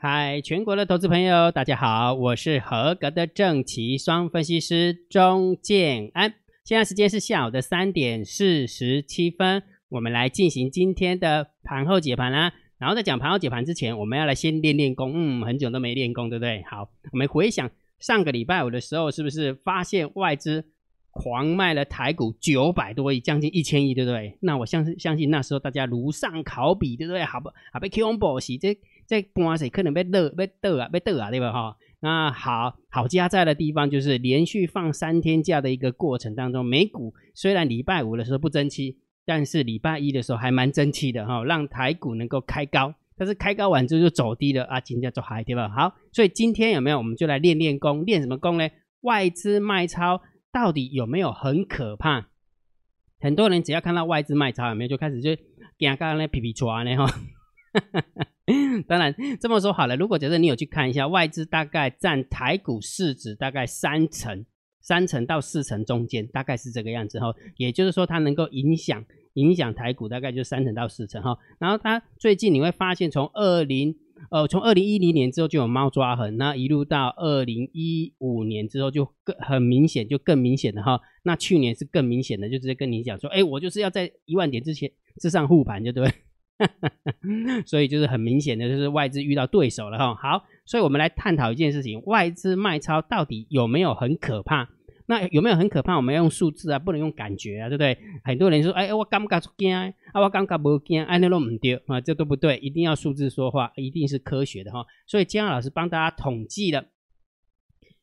嗨，全国的投资朋友，大家好，我是合格的正奇双分析师钟建安。现在时间是下午的三点四十七分，我们来进行今天的盘后解盘啦。然后在讲盘后解盘之前，我们要来先练练功。嗯，很久都没练功，对不对？好，我们回想上个礼拜五的时候，是不是发现外资狂卖了台股九百多亿，将近一千亿，对不对？那我相信相信那时候大家如上考比，对不对？好不？好被 Q 红博士这。在盘时可能被热被抖啊被抖啊对吧哈？那好好加在的地方就是连续放三天假的一个过程当中，美股虽然礼拜五的时候不争气，但是礼拜一的时候还蛮争气的哈，让台股能够开高，但是开高完之后就走低了啊，今天走嗨对吧？好，所以今天有没有我们就来练练功，练什么功呢？外资卖超到底有没有很可怕？很多人只要看到外资卖超有没有就开始就惊刚刚那皮皮抓呢哈。当然这么说好了，如果假设你有去看一下，外资大概占台股市值大概三成，三成到四成中间，大概是这个样子哈。也就是说，它能够影响影响台股大概就三成到四成哈。然后它最近你会发现，从二零呃从二零一零年之后就有猫抓痕，那一路到二零一五年之后就更很明显，就更明显的哈。那去年是更明显的，就直接跟你讲说，哎，我就是要在一万点之前之上护盘，就对。所以就是很明显的，就是外资遇到对手了哈。好，所以我们来探讨一件事情：外资卖超到底有没有很可怕？那有没有很可怕？我们要用数字啊，不能用感觉啊，对不对？很多人说：“哎，我感觉惊，啊，我感觉不惊，哎，那都唔对啊，这都不对，一定要数字说话，一定是科学的哈。”所以姜老师帮大家统计了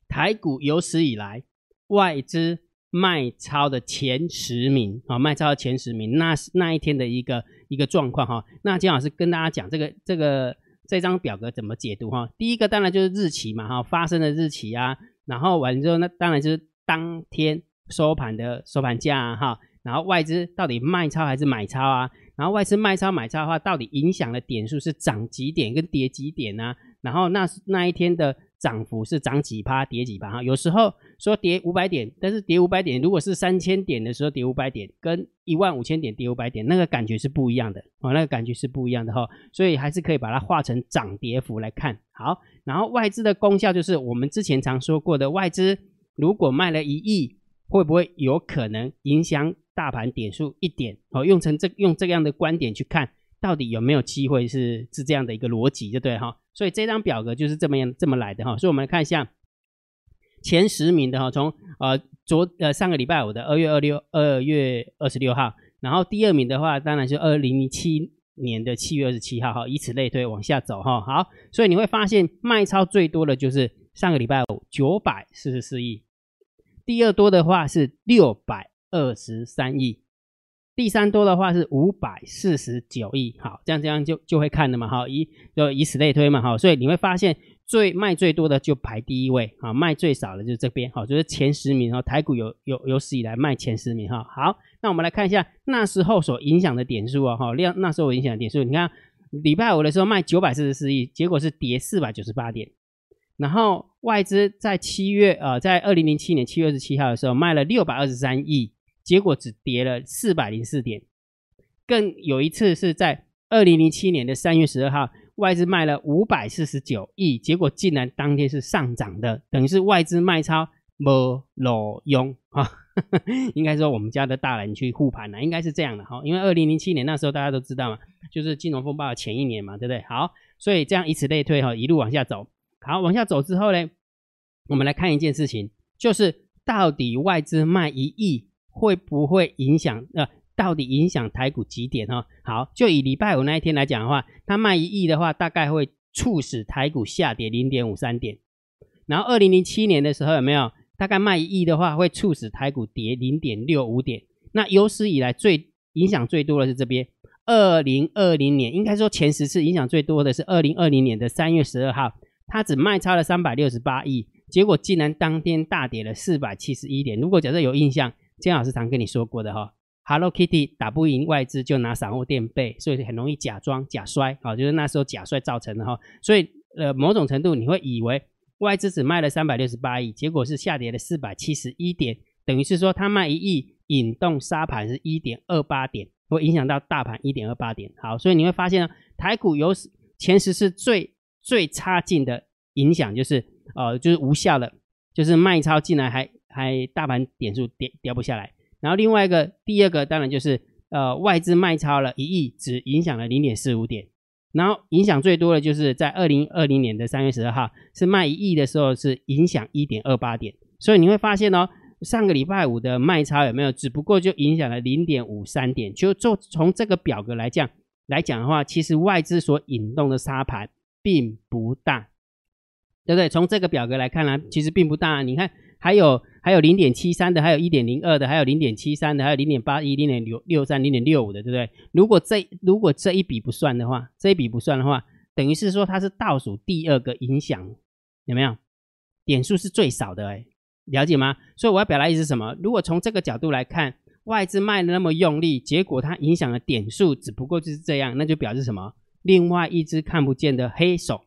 台股有史以来外资卖超的前十名啊，卖超的前十名，那是那一天的一个。一个状况哈，那金老师跟大家讲这个这个这张表格怎么解读哈？第一个当然就是日期嘛哈，发生的日期啊，然后完之后那当然就是当天收盘的收盘价哈，然后外资到底卖超还是买超啊？然后外资卖超买超的话，到底影响的点数是涨几点跟跌几点呢？然后那那一天的。涨幅是涨几趴，跌几趴哈。有时候说跌五百点，但是跌五百点，如果是三千点的时候跌五百点，跟一万五千点跌五百点，那个感觉是不一样的哦，那个感觉是不一样的哈。所以还是可以把它画成涨跌幅来看。好，然后外资的功效就是我们之前常说过的，外资如果卖了一亿，会不会有可能影响大盘点数一点？哦，用成这用这样的观点去看，到底有没有机会是是这样的一个逻辑，就对哈。所以这张表格就是这么样这么来的哈，所以我们来看一下前十名的哈，从呃昨呃上个礼拜五的二月二六二月二十六号，然后第二名的话当然是二零零七年的七月二十七号哈，以此类推往下走哈。好，所以你会发现卖超最多的就是上个礼拜五九百四十四亿，第二多的话是六百二十三亿。第三多的话是五百四十九亿，好，这样这样就就会看的嘛，好，以就以此类推嘛，好，所以你会发现最卖最多的就排第一位，好，卖最少的就是这边，好，就是前十名，哈，台股有有有史以来卖前十名，哈，好，那我们来看一下那时候所影响的点数啊，哈，量那时候影响的点数，你看礼拜五的时候卖九百四十四亿，结果是跌四百九十八点，然后外资在七月呃，在二零零七年七月二十七号的时候卖了六百二十三亿。结果只跌了四百零四点，更有一次是在二零零七年的三月十二号，外资卖了五百四十九亿，结果竟然当天是上涨的，等于是外资卖超没裸用啊，应该说我们家的大人去护盘了，应该是这样的哈，因为二零零七年那时候大家都知道嘛，就是金融风暴的前一年嘛，对不对？好，所以这样以此类推哈，一路往下走，好，往下走之后呢，我们来看一件事情，就是到底外资卖一亿。会不会影响？呃，到底影响台股几点哦？好，就以礼拜五那一天来讲的话，它卖一亿的话，大概会促使台股下跌零点五三点。然后二零零七年的时候有没有？大概卖一亿的话，会促使台股跌零点六五点。那有史以来最影响最多的是这边，二零二零年，应该说前十次影响最多的是二零二零年的三月十二号，它只卖超了三百六十八亿，结果竟然当天大跌了四百七十一点。如果假设有印象。姜老师常跟你说过的哈，Hello Kitty 打不赢外资就拿散户垫背，所以很容易假装假摔啊，就是那时候假摔造成的哈。所以呃，某种程度你会以为外资只卖了三百六十八亿，结果是下跌了四百七十一点，等于是说他卖一亿引动沙盘是一点二八点，会影响到大盘一点二八点。好，所以你会发现呢，台股有前十是最最差劲的影响就是呃就是无效的，就是卖超进来还还大盘点数跌掉不下来。然后另外一个第二个当然就是呃外资卖超了一亿，只影响了零点四五点。然后影响最多的就是在二零二零年的三月十二号是卖一亿的时候是影响一点二八点。所以你会发现哦。上个礼拜五的卖超有没有？只不过就影响了零点五三点。就做从这个表格来讲来讲的话，其实外资所引动的沙盘并不大，对不对？从这个表格来看呢，其实并不大。你看，还有还有零点七三的，还有一点零二的，还有零点七三的，还有零点八一、零点六六三、零点六五的，对不对？如果这如果这一笔不算的话，这一笔不算的话，等于是说它是倒数第二个影响，有没有？点数是最少的哎。了解吗？所以我要表达意思什么？如果从这个角度来看，外资卖的那么用力，结果它影响的点数只不过就是这样，那就表示什么？另外一只看不见的黑手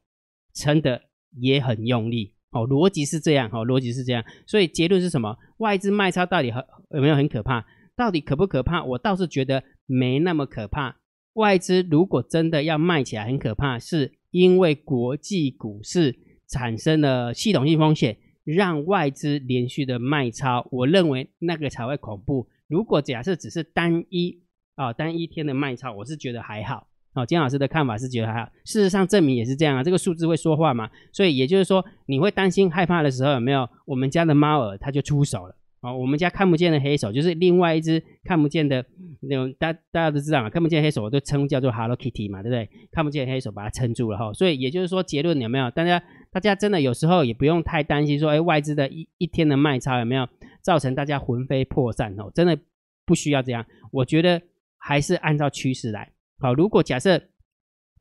撑的也很用力哦。逻辑是这样哦，逻辑是这样。所以结论是什么？外资卖超到底很有没有很可怕？到底可不可怕？我倒是觉得没那么可怕。外资如果真的要卖起来很可怕，是因为国际股市产生了系统性风险。让外资连续的卖超，我认为那个才会恐怖。如果假设只是单一啊单一天的卖超，我是觉得还好。哦，金老师的看法是觉得还好。事实上证明也是这样啊，这个数字会说话嘛。所以也就是说，你会担心害怕的时候，有没有？我们家的猫儿它就出手了。哦，我们家看不见的黑手，就是另外一只看不见的那种，大大家都知道嘛，看不见黑手我都称叫做 Hello Kitty 嘛，对不对？看不见黑手把它撑住了哈，所以也就是说结论有没有？大家大家真的有时候也不用太担心说，哎，外资的一一天的卖超有没有造成大家魂飞魄散哦？真的不需要这样，我觉得还是按照趋势来。好，如果假设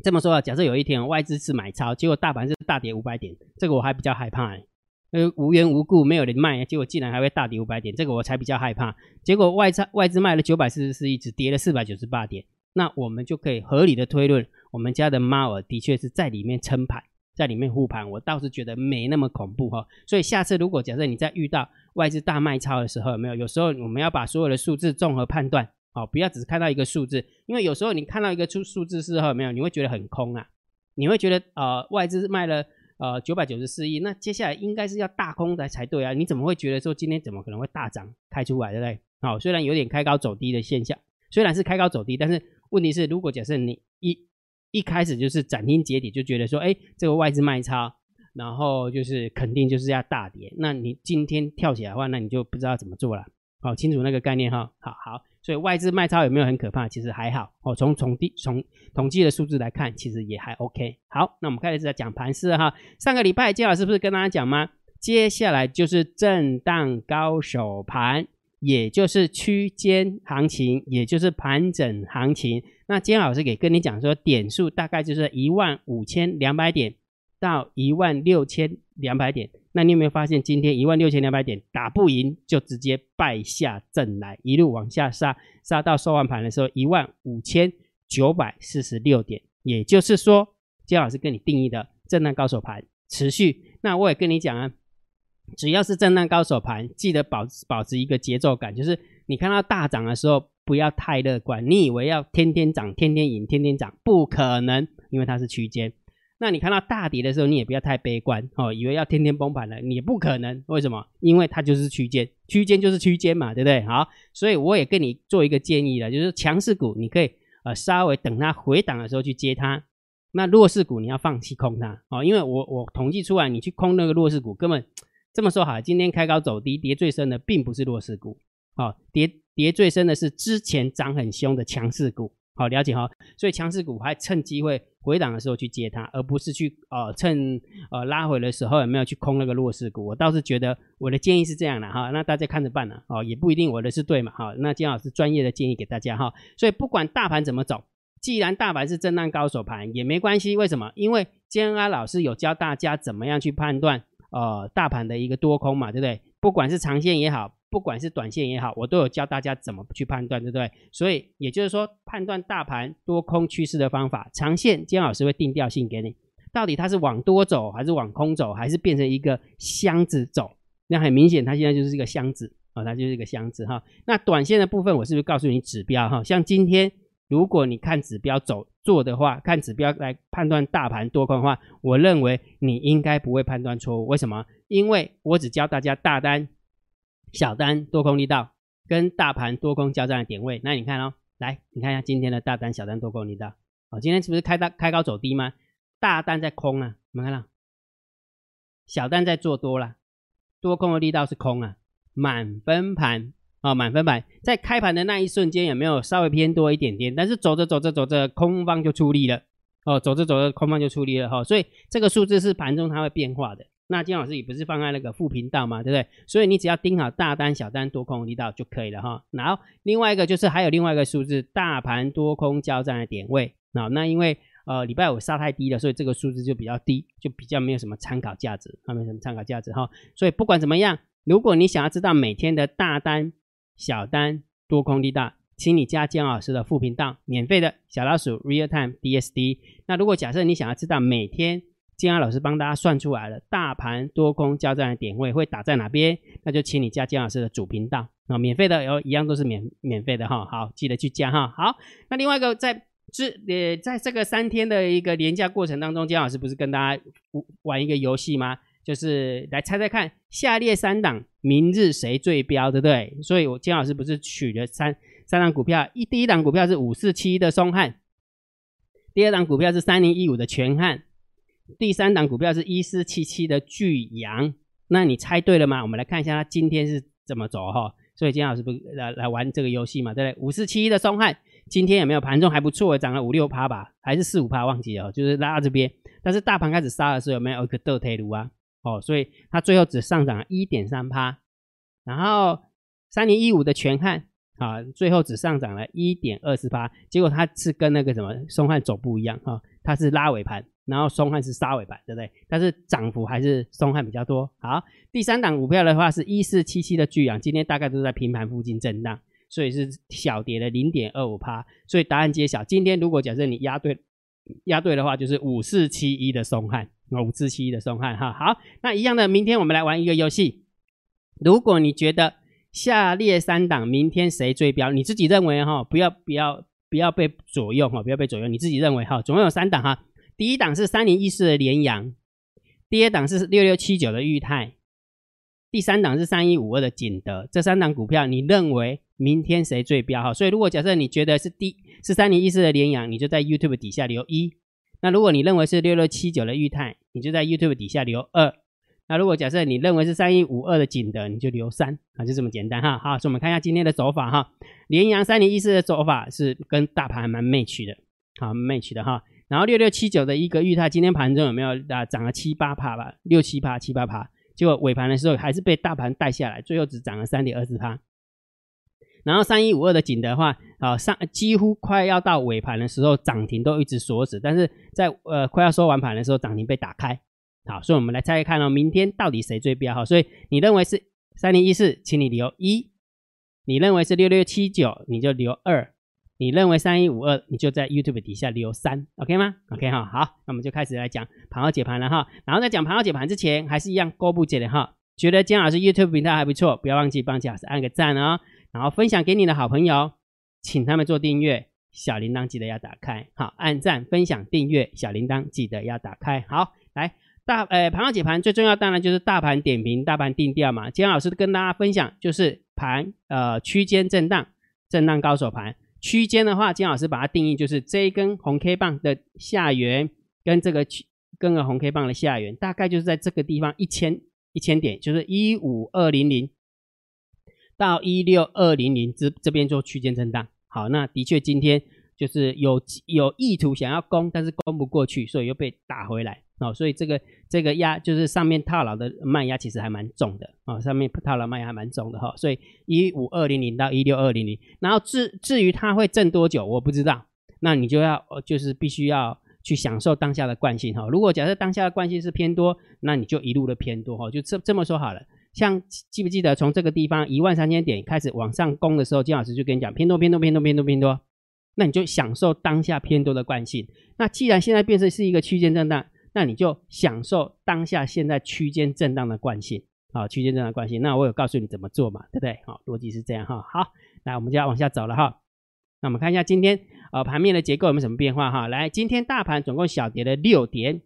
这么说啊，假设有一天外资是买超，结果大盘是大跌五百点，这个我还比较害怕哎。呃，无缘无故没有人卖，结果竟然还会大跌五百点，这个我才比较害怕。结果外资外资卖了九百四十四亿，只跌了四百九十八点，那我们就可以合理的推论，我们家的猫儿的确是在里面撑盘，在里面护盘，我倒是觉得没那么恐怖哈。所以下次如果假设你在遇到外资大卖超的时候，有没有？有时候我们要把所有的数字综合判断，好，不要只是看到一个数字，因为有时候你看到一个数数字之后，有没有？你会觉得很空啊，你会觉得呃外资卖了。呃，九百九十四亿，那接下来应该是要大空的才对啊？你怎么会觉得说今天怎么可能会大涨开出来，对不对？好，虽然有点开高走低的现象，虽然是开高走低，但是问题是，如果假设你一一开始就是斩钉截铁就觉得说，哎，这个外资卖超，然后就是肯定就是要大跌，那你今天跳起来的话，那你就不知道怎么做了。好，清楚那个概念哈。好好。所以外资卖超有没有很可怕？其实还好哦。从从地从统计的数字来看，其实也还 OK。好，那我们开始在讲盘势哈。上个礼拜金老师不是跟大家讲吗？接下来就是震荡高手盘，也就是区间行情，也就是盘整行情。那金老师给跟你讲说，点数大概就是一万五千两百点到一万六千两百点。那你有没有发现，今天一万六千两百点打不赢，就直接败下阵来，一路往下杀，杀到收完盘的时候一万五千九百四十六点。也就是说，姜老师跟你定义的震荡高手盘持续。那我也跟你讲啊，只要是震荡高手盘，记得保保持一个节奏感，就是你看到大涨的时候不要太乐观，你以为要天天涨、天天赢、天天涨，不可能，因为它是区间。那你看到大跌的时候，你也不要太悲观哦，以为要天天崩盘了，你不可能。为什么？因为它就是区间，区间就是区间嘛，对不对？好，所以我也跟你做一个建议了，就是强势股你可以呃稍微等它回档的时候去接它，那弱势股你要放弃空它哦，因为我我统计出来，你去空那个弱势股，根本这么说好，今天开高走低，跌最深的并不是弱势股，哦，跌跌最深的是之前涨很凶的强势股。好了解哈，所以强势股还趁机会回档的时候去接它，而不是去呃趁呃拉回的时候有没有去空那个弱势股？我倒是觉得我的建议是这样的哈，那大家看着办了哦，也不一定我的是对嘛哈。那金老师专业的建议给大家哈，所以不管大盘怎么走，既然大盘是震荡高手盘也没关系，为什么？因为建安老师有教大家怎么样去判断呃大盘的一个多空嘛，对不对？不管是长线也好。不管是短线也好，我都有教大家怎么去判断，对不对？所以也就是说，判断大盘多空趋势的方法，长线姜老师会定调性给你，到底它是往多走，还是往空走，还是变成一个箱子走？那很明显，它现在就是一个箱子啊，它就是一个箱子哈。那短线的部分，我是不是告诉你指标哈？像今天如果你看指标走做的话，看指标来判断大盘多空的话，我认为你应该不会判断错误。为什么？因为我只教大家大单、小单多空力道跟大盘多空交战的点位。那你看哦，来，你看一下今天的大单、小单多空力道。哦，今天是不是开大开高走低吗？大单在空啊，有没有看到？小单在做多了，多空的力道是空啊，满分盘。啊，满分盘在开盘的那一瞬间有没有稍微偏多一点点？但是走着走着走着，空方就出力了。哦，走着走着，空方就出力了哈。所以这个数字是盘中它会变化的。那金老师也不是放在那个副频道嘛，对不对？所以你只要盯好大单、小单、多空力道就可以了哈。然后另外一个就是还有另外一个数字，大盘多空交战的点位。那那因为呃礼拜五杀太低了，所以这个数字就比较低，就比较没有什么参考价值，没有什么参考价值哈。所以不管怎么样，如果你想要知道每天的大单，小单多空力大，请你加姜老师的副频道，免费的小老鼠 Real Time DSD。那如果假设你想要知道每天姜老师帮大家算出来了大盘多空交战的点位会打在哪边，那就请你加姜老师的主频道啊，免费的有一样都是免免费的哈。好，记得去加哈。好，那另外一个在这呃在这个三天的一个连假过程当中，姜老师不是跟大家玩一个游戏吗？就是来猜猜看，下列三档明日谁最标，对不对？所以我金老师不是取了三三档股票，一第一档股票是五四七的松汉，第二档股票是三零一五的全汉，第三档股票是一四七七的巨阳。那你猜对了吗？我们来看一下它今天是怎么走哈。所以金老师不来来玩这个游戏嘛，对不对？五四七一的松汉今天有没有盘中还不错，涨了五六趴吧，还是四五趴忘记了，就是拉到这边。但是大盘开始杀的时候，有没有一个倒退路啊？哦，所以它最后只上涨一点三趴，然后三零一五的全汉啊，最后只上涨了一点二四趴，结果它是跟那个什么松汉走不一样哈，它是拉尾盘，然后松汉是杀尾盘，对不对？但是涨幅还是松汉比较多。好，第三档股票的话是一四七七的巨阳，今天大概都在平盘附近震荡，所以是小跌了零点二五趴。所以答案揭晓，今天如果假设你押对押对的话，就是五四七一的松汉。五四七一的松汉哈，好，那一样的，明天我们来玩一个游戏。如果你觉得下列三档明天谁最标，你自己认为哈，不要不要不要被左右哈，不要被左右，你自己认为哈，总共有三档哈。第一档是三零一四的联阳，第二档是六六七九的裕泰，第三档是三一五二的景德。这三档股票，你认为明天谁最标哈？所以如果假设你觉得是第是三零一四的联阳，你就在 YouTube 底下留一。那如果你认为是六六七九的裕泰，你就在 YouTube 底下留二。那如果假设你认为是三一五二的景德，你就留三啊，就这么简单哈。好，所以我们看一下今天的走法哈。连阳三零一四的走法是跟大盘蛮 match 的，好 match 的哈。然后六六七九的一个裕泰，今天盘中有没有啊涨了七八趴吧？六七趴七八趴，结果尾盘的时候还是被大盘带下来，最后只涨了三点二四趴。然后三一五二的景的话，啊上几乎快要到尾盘的时候，涨停都一直锁死，但是在呃快要收完盘的时候，涨停被打开。好，所以我们来猜猜看哦，明天到底谁最标好？所以你认为是三零一四，请你留一；你认为是六六七九，你就留二；你认为三一五二，你就在 YouTube 底下留三，OK 吗？OK 哈，好，那我们就开始来讲盘后解盘了哈。然后在讲盘后解盘之前，还是一样勾不解的哈。觉得姜老师 YouTube 频道还不错，不要忘记帮姜老师按个赞哦。然后分享给你的好朋友，请他们做订阅，小铃铛记得要打开。好，按赞、分享、订阅，小铃铛记得要打开。好，来大呃盘后解盘最重要当然就是大盘点评、大盘定调嘛。今天老师跟大家分享就是盘呃区间震荡、震荡高手盘。区间的话，金老师把它定义就是这一根红 K 棒的下缘跟这个跟个红 K 棒的下缘，大概就是在这个地方一千一千点，就是一五二零零。到一六二零零这这边做区间震荡，好，那的确今天就是有有意图想要攻，但是攻不过去，所以又被打回来，哦，所以这个这个压就是上面套牢的卖压其实还蛮重的，哦，上面套牢卖压还蛮重的哈，所以一五二零零到一六二零零，然后至至于它会震多久，我不知道，那你就要就是必须要去享受当下的惯性哈，如果假设当下的惯性是偏多，那你就一路的偏多哈，就这这么说好了。像记不记得从这个地方一万三千点开始往上攻的时候，金老师就跟你讲偏多偏多偏多偏多偏多，那你就享受当下偏多的惯性。那既然现在变成是一个区间震荡，那你就享受当下现在区间震荡的惯性啊，区间震荡惯性。那我有告诉你怎么做嘛，对不对？好，逻辑是这样哈。好，来我们就要往下走了哈。那我们看一下今天呃盘面的结构有没有什么变化哈？来，今天大盘总共小跌了六点，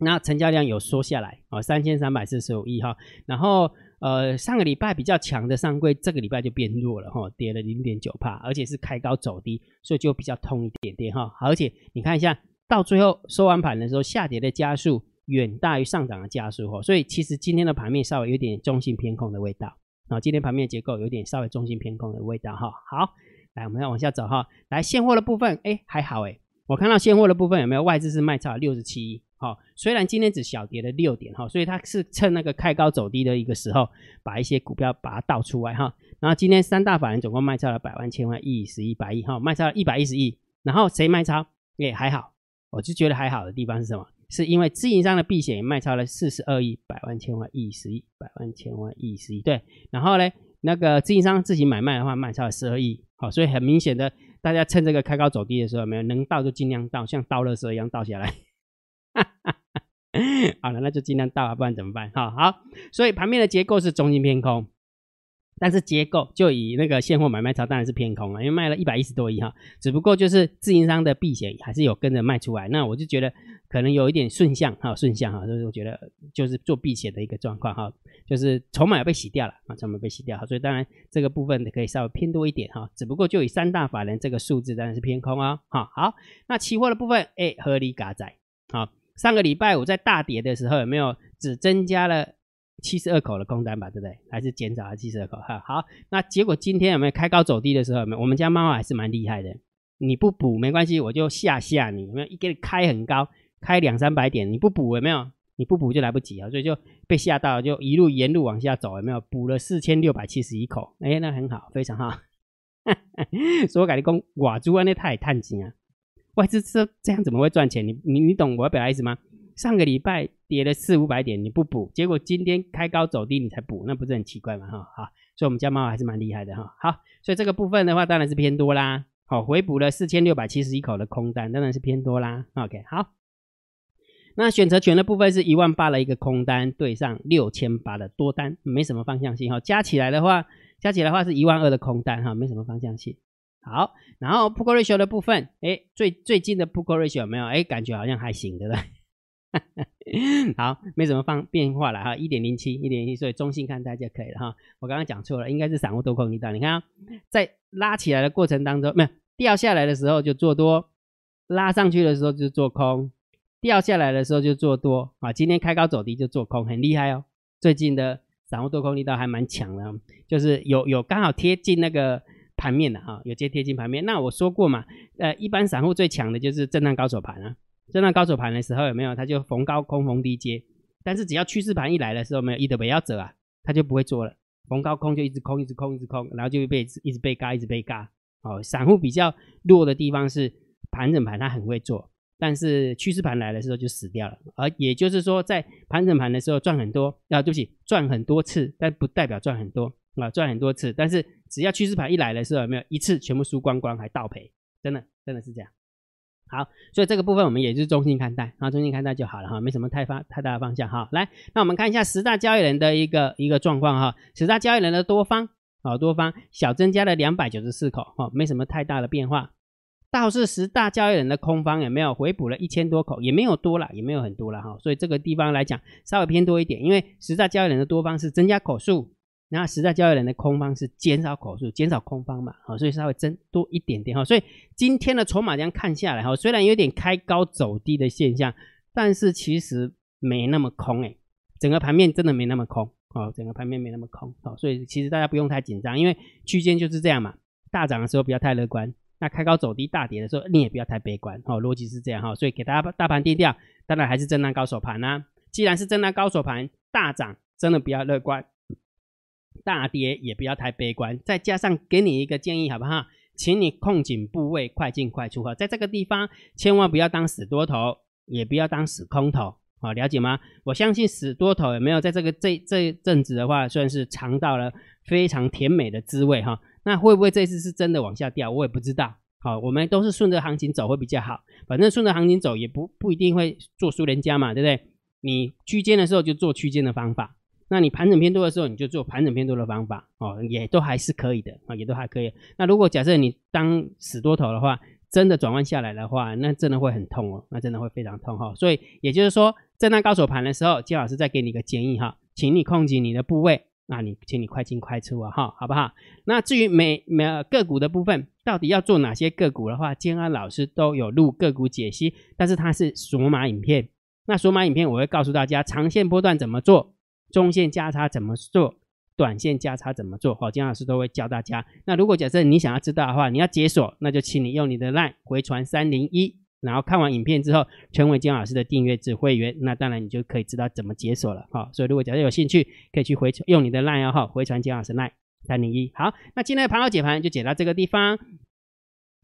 那成交量有缩下来啊，三千三百四十五亿哈。然后呃上个礼拜比较强的上柜，这个礼拜就变弱了哈，跌了零点九帕，而且是开高走低，所以就比较痛一点点哈。而且你看一下，到最后收完盘的时候，下跌的加速远大于上涨的加速哈，所以其实今天的盘面稍微有点中性偏空的味道啊。今天盘面结构有点稍微中性偏空的味道哈。好。来，我们要往下走哈。来，现货的部分，哎，还好哎。我看到现货的部分有没有外资是卖超六十七亿？好，虽然今天只小跌了六点哈，所以它是趁那个开高走低的一个时候，把一些股票把它倒出来哈。然后今天三大法人总共卖超了百万、千万、亿、十亿、百亿哈，卖超了一百一十亿。然后谁卖超？也还好，我就觉得还好的地方是什么？是因为自营商的避险也卖超了四十二亿、百万、千万、亿、十亿、百万、千万、亿、十亿。对，然后呢，那个自营商自己买卖的话，卖超了十二亿。好，所以很明显的，大家趁这个开高走低的时候，没有能倒就尽量倒，像倒垃圾一样倒下来。哈 哈好了，那就尽量倒啊，不然怎么办？好好，所以盘面的结构是中性偏空。但是结构就以那个现货买卖超当然是偏空了，因为卖了一百一十多亿哈，只不过就是自营商的避险还是有跟着卖出来，那我就觉得可能有一点顺向哈，顺向哈，就是我觉得就是做避险的一个状况哈，就是筹码被洗掉了啊，筹码被洗掉，所以当然这个部分可以稍微偏多一点哈，只不过就以三大法人这个数字当然是偏空啊，哈好，那期货的部分哎合理嘎仔好，上个礼拜五在大跌的时候有没有只增加了？七十二口的空单吧，对不对？还是减少了七十二口？哈，好，那结果今天有没有开高走低的时候？没有？我们家猫还是蛮厉害的，你不补没关系，我就吓吓你，有没有？一给你开很高，开两三百点，你不补有没有？你不补就来不及啊，所以就被吓到，就一路沿路往下走，有没有？补了四千六百七十一口，哎，那很好，非常好。所以我感觉讲瓦猪啊，那太探金啊，外资这这样怎么会赚钱？你你你懂我要表达意思吗？上个礼拜跌了四五百点，你不补，结果今天开高走低，你才补，那不是很奇怪吗？哈，好，所以我们家猫还是蛮厉害的哈。好，所以这个部分的话，当然是偏多啦。好，回补了四千六百七十一口的空单，当然是偏多啦。OK，好，那选择权的部分是一万八的一个空单对上六千八的多单，没什么方向性哈。加起来的话，加起来的话是一万二的空单哈，没什么方向性。好，然后 p u t ratio 的部分，哎，最最近的 p u t ratio 有没有？哎，感觉好像还行，对不对？好，没什么放变化了哈，一点零七，一点零七，所以中性看待就可以了哈。我刚刚讲错了，应该是散户多空一道。你看，在拉起来的过程当中，没有掉下来的时候就做多，拉上去的时候就做空，掉下来的时候就做多啊。今天开高走低就做空，很厉害哦。最近的散户多空力道还蛮强的，就是有有刚好贴近那个盘面的哈，有接贴近盘面。那我说过嘛，呃，一般散户最强的就是震荡高手盘啊。震荡高手盘的时候有没有？他就逢高空逢低接，但是只要趋势盘一来的时候，没有一的不要走啊，他就不会做了。逢高空就一直空，一直空，一直空，然后就会被一直被嘎，一直被嘎。哦，散户比较弱的地方是盘整盘，他很会做，但是趋势盘来的时候就死掉了。而也就是说，在盘整盘的时候赚很多啊，对不起，赚很多次，但不代表赚很多啊，赚很多次，但是只要趋势盘一来的时候，有没有一次全部输光光还倒赔？真的，真的是这样。好，所以这个部分我们也是中性看待，啊，中性看待就好了哈，没什么太发太大的方向哈。来，那我们看一下十大交易人的一个一个状况哈，十大交易人的多方，好多方小增加了两百九十四口，哈，没什么太大的变化。倒是十大交易人的空方有没有回补了一千多口，也没有多了，也没有很多了哈。所以这个地方来讲稍微偏多一点，因为十大交易人的多方是增加口数。那实在交易人的空方是减少口数，减少空方嘛，好，所以稍微增多一点点哈。所以今天的筹码这样看下来哈，虽然有点开高走低的现象，但是其实没那么空哎，整个盘面真的没那么空哦，整个盘面没那么空哦，所以其实大家不用太紧张，因为区间就是这样嘛，大涨的时候不要太乐观，那开高走低大跌的时候你也不要太悲观哦，逻辑是这样哈，所以给大家大盘定调，当然还是震荡高手盘呐。既然是震荡高手盘，大涨真的不要乐观。大跌也不要太悲观，再加上给你一个建议，好不好？请你控紧部位，快进快出哈，在这个地方千万不要当死多头，也不要当死空头，好了解吗？我相信死多头有没有在这个这这阵子的话，算是尝到了非常甜美的滋味哈。那会不会这次是真的往下掉？我也不知道。好，我们都是顺着行情走会比较好，反正顺着行情走也不不一定会做输人家嘛，对不对？你区间的时候就做区间的方法。那你盘整偏多的时候，你就做盘整偏多的方法哦，也都还是可以的啊，也都还可以。那如果假设你当死多头的话，真的转弯下来的话，那真的会很痛哦，那真的会非常痛哈。所以也就是说，震荡高手盘的时候，金老师再给你一个建议哈，请你控制你的部位，那你请你快进快出啊哈，好不好？那至于每每个股的部分，到底要做哪些个股的话，建安老师都有录个股解析，但是它是索马影片。那索马影片我会告诉大家，长线波段怎么做，中线价差怎么做。短线价差怎么做？好，金老师都会教大家。那如果假设你想要知道的话，你要解锁，那就请你用你的 LINE 回传三零一，然后看完影片之后，成为金老师的订阅制会员，那当然你就可以知道怎么解锁了。好，所以如果假设有兴趣，可以去回用你的 LINE 号回传金老师 LINE 三零一。好，那今天的盘后解盘就解到这个地方。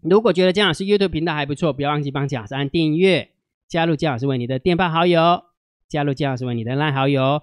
如果觉得姜老师 YouTube 频道还不错，不要忘记帮姜老师按订阅，加入姜老师为你的电报好友，加入姜老师为你的 LINE 好友，